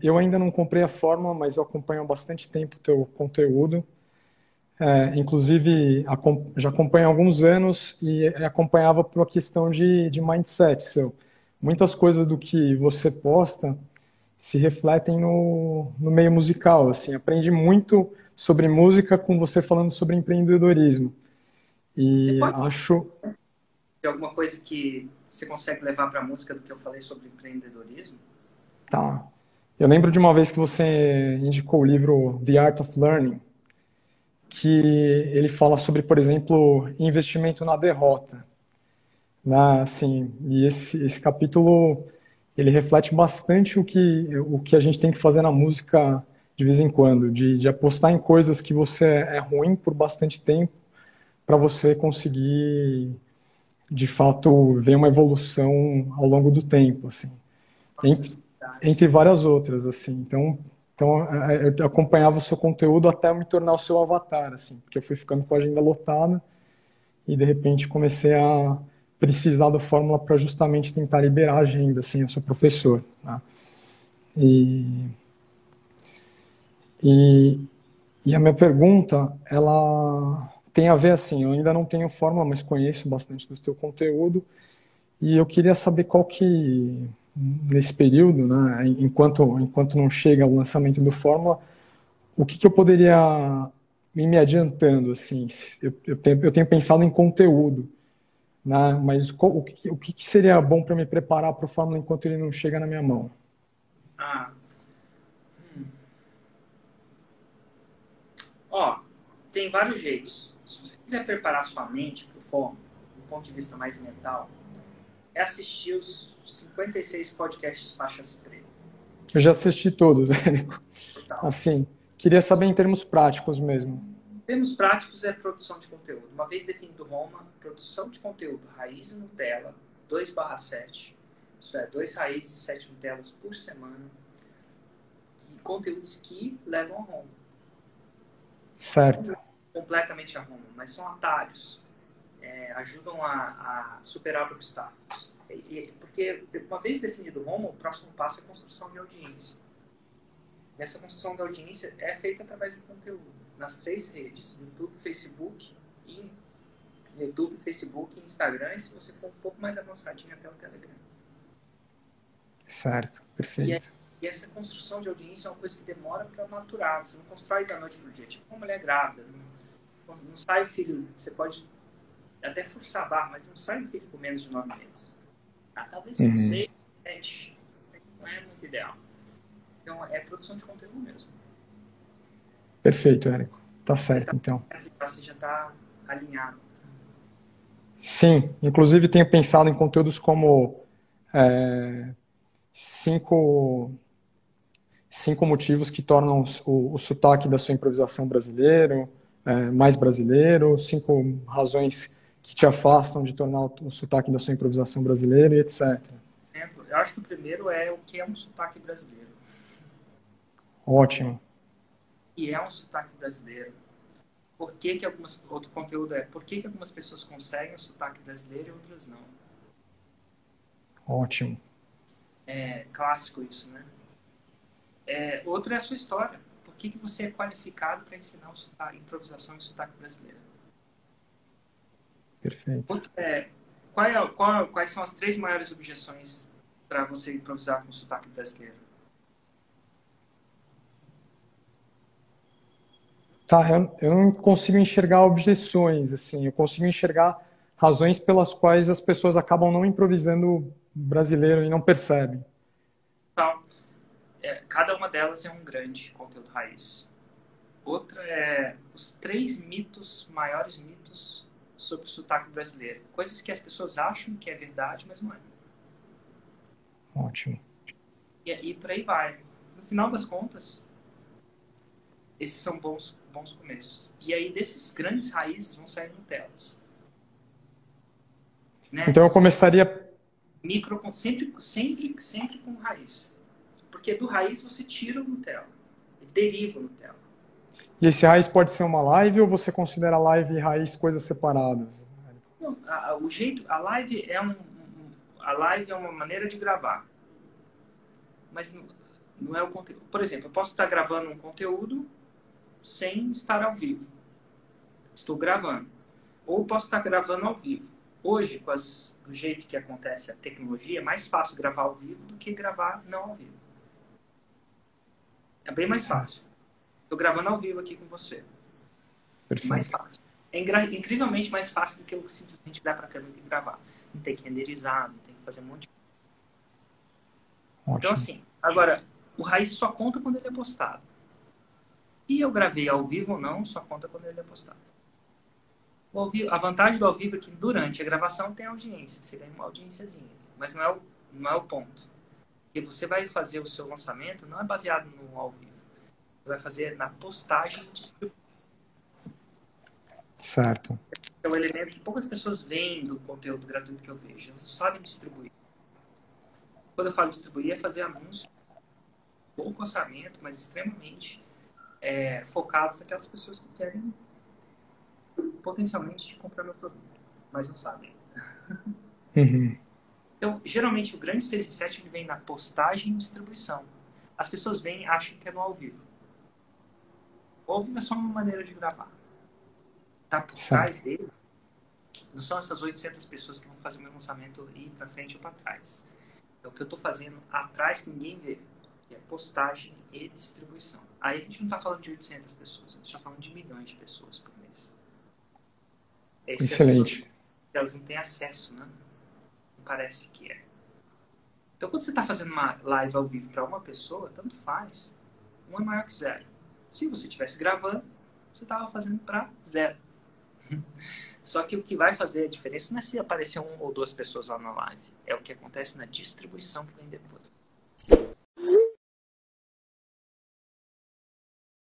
Eu ainda não comprei a fórmula, mas eu acompanho há bastante tempo o teu conteúdo. É, inclusive, já acompanho há alguns anos e acompanhava por uma questão de, de mindset seu. Muitas coisas do que você posta se refletem no, no meio musical. Assim, aprendi muito sobre música com você falando sobre empreendedorismo. E acho. Tem alguma coisa que você consegue levar para a música do que eu falei sobre empreendedorismo? Tá. Eu lembro de uma vez que você indicou o livro The Art of Learning, que ele fala sobre, por exemplo, investimento na derrota. Né? Assim, e esse, esse capítulo ele reflete bastante o que, o que a gente tem que fazer na música de vez em quando, de, de apostar em coisas que você é ruim por bastante tempo para você conseguir, de fato, ver uma evolução ao longo do tempo, assim. Entre, entre várias outras, assim. Então, então é, é, eu acompanhava o seu conteúdo até me tornar o seu avatar, assim, porque eu fui ficando com a agenda lotada e de repente comecei a precisar da fórmula para justamente tentar liberar a agenda, assim, eu sou professor. Né? E, e, e a minha pergunta, ela tem a ver assim, eu ainda não tenho fórmula, mas conheço bastante do teu conteúdo e eu queria saber qual que nesse período, né, enquanto enquanto não chega o lançamento do fórmula, o que, que eu poderia ir me adiantando assim? Eu, eu, tenho, eu tenho pensado em conteúdo né? Mas o que, o que seria bom para me preparar para o Fórmula enquanto ele não chega na minha mão? Ah. Hum. Ó, tem vários jeitos. Se você quiser preparar sua mente para o Fórmula, do ponto de vista mais mental, é assistir os 56 podcasts faixas pretas. Eu já assisti todos, Érico. Assim, queria saber em termos práticos mesmo termos práticos é produção de conteúdo. Uma vez definido Roma, produção de conteúdo raiz e Nutella 2/7. Isso é, dois raízes e sete Nutellas por semana. E conteúdos que levam a Roma. Certo. Completamente a Roma, mas são atalhos. É, ajudam a, a, superar obstáculos. E, porque, uma vez definido Roma, o próximo passo é a construção de audiência. E essa construção da audiência é feita através do conteúdo nas três redes, YouTube, Facebook e YouTube, Facebook Instagram, e se você for um pouco mais avançadinho até o Telegram. Certo, perfeito. E, e essa construção de audiência é uma coisa que demora para maturar. Você não constrói da noite para o dia. Tipo uma mulher grávida. Não, não sai o filho, você pode até forçar a barra, mas não sai o filho com menos de nove meses. Ah, talvez uhum. seis, sete. Não é muito ideal. Então, é produção de conteúdo mesmo. Perfeito, Érico. Tá certo, então. Você já está alinhado. Sim, inclusive tenho pensado em conteúdos como é, cinco, cinco motivos que tornam o, o sotaque da sua improvisação brasileiro é, mais brasileiro, cinco razões que te afastam de tornar o, o sotaque da sua improvisação brasileiro e etc. Eu acho que o primeiro é o que é um sotaque brasileiro. Ótimo que é um sotaque brasileiro. Por que, que algumas, outro conteúdo é por que, que algumas pessoas conseguem o sotaque brasileiro e outras não? Ótimo. É clássico isso, né? É, outro é a sua história. Por que, que você é qualificado para ensinar o sotaque, improvisação e sotaque brasileiro? Perfeito. É, qual é, qual, quais são as três maiores objeções para você improvisar com sotaque brasileiro? Tá, eu, eu não consigo enxergar objeções, assim, eu consigo enxergar razões pelas quais as pessoas acabam não improvisando brasileiro e não percebem. Então, é, cada uma delas é um grande conteúdo raiz. Outra é os três mitos, maiores mitos sobre o sotaque brasileiro. Coisas que as pessoas acham que é verdade, mas não é. Ótimo. E, e por aí vai. No final das contas, esses são bons, bons começos. E aí, desses grandes raízes vão sair Nutellas. Né? Então, eu começaria... Micro, sempre, sempre, sempre com raiz. Porque do raiz você tira o Nutella. Deriva o Nutella. E esse raiz pode ser uma live ou você considera live e raiz coisas separadas? Não, a, o jeito, a live é um, a live é uma maneira de gravar. Mas Não é o conteúdo. Por exemplo, eu posso estar gravando um conteúdo sem estar ao vivo. Estou gravando. Ou posso estar gravando ao vivo. Hoje, com as, do jeito que acontece a tecnologia, é mais fácil gravar ao vivo do que gravar não ao vivo. É bem mais fácil. Estou gravando ao vivo aqui com você. Perfeito. Mais fácil. É incrivelmente mais fácil do que eu simplesmente virar para a câmera e gravar. Não tem que renderizar, não tem que fazer um monte de Ótimo. Então, assim, agora, o raiz só conta quando ele é postado. Se eu gravei ao vivo ou não, só conta quando ele é postado. Vivo, a vantagem do ao vivo é que durante a gravação tem audiência, você ganha uma audiênciazinha, mas não é o, não é o ponto. Porque você vai fazer o seu lançamento não é baseado no ao vivo. Você vai fazer na postagem e distribuição. Certo. É um elemento que poucas pessoas veem do conteúdo gratuito que eu vejo. Elas não sabem distribuir. Quando eu falo distribuir, é fazer anúncio, pouco orçamento, mas extremamente é, focados naquelas pessoas que querem potencialmente comprar meu produto, mas não sabem. Uhum. Então, geralmente, o grande 6 e 7 ele vem na postagem e distribuição. As pessoas vêm e acham que é no ao vivo. O ao vivo é só uma maneira de gravar. Tá por trás dele, não são essas 800 pessoas que vão fazer o meu lançamento ir para frente ou para trás. É o que eu estou fazendo atrás que ninguém vê, que é postagem e distribuição. Aí a gente não está falando de 800 pessoas, a gente está falando de milhões de pessoas por mês. É Excelente. Pessoas, elas não têm acesso, né? Não parece que é. Então, quando você está fazendo uma live ao vivo para uma pessoa, tanto faz. Um é maior que zero. Se você estivesse gravando, você estava fazendo para zero. Só que o que vai fazer a diferença não é se aparecer um ou duas pessoas lá na live. É o que acontece na distribuição que vem depois.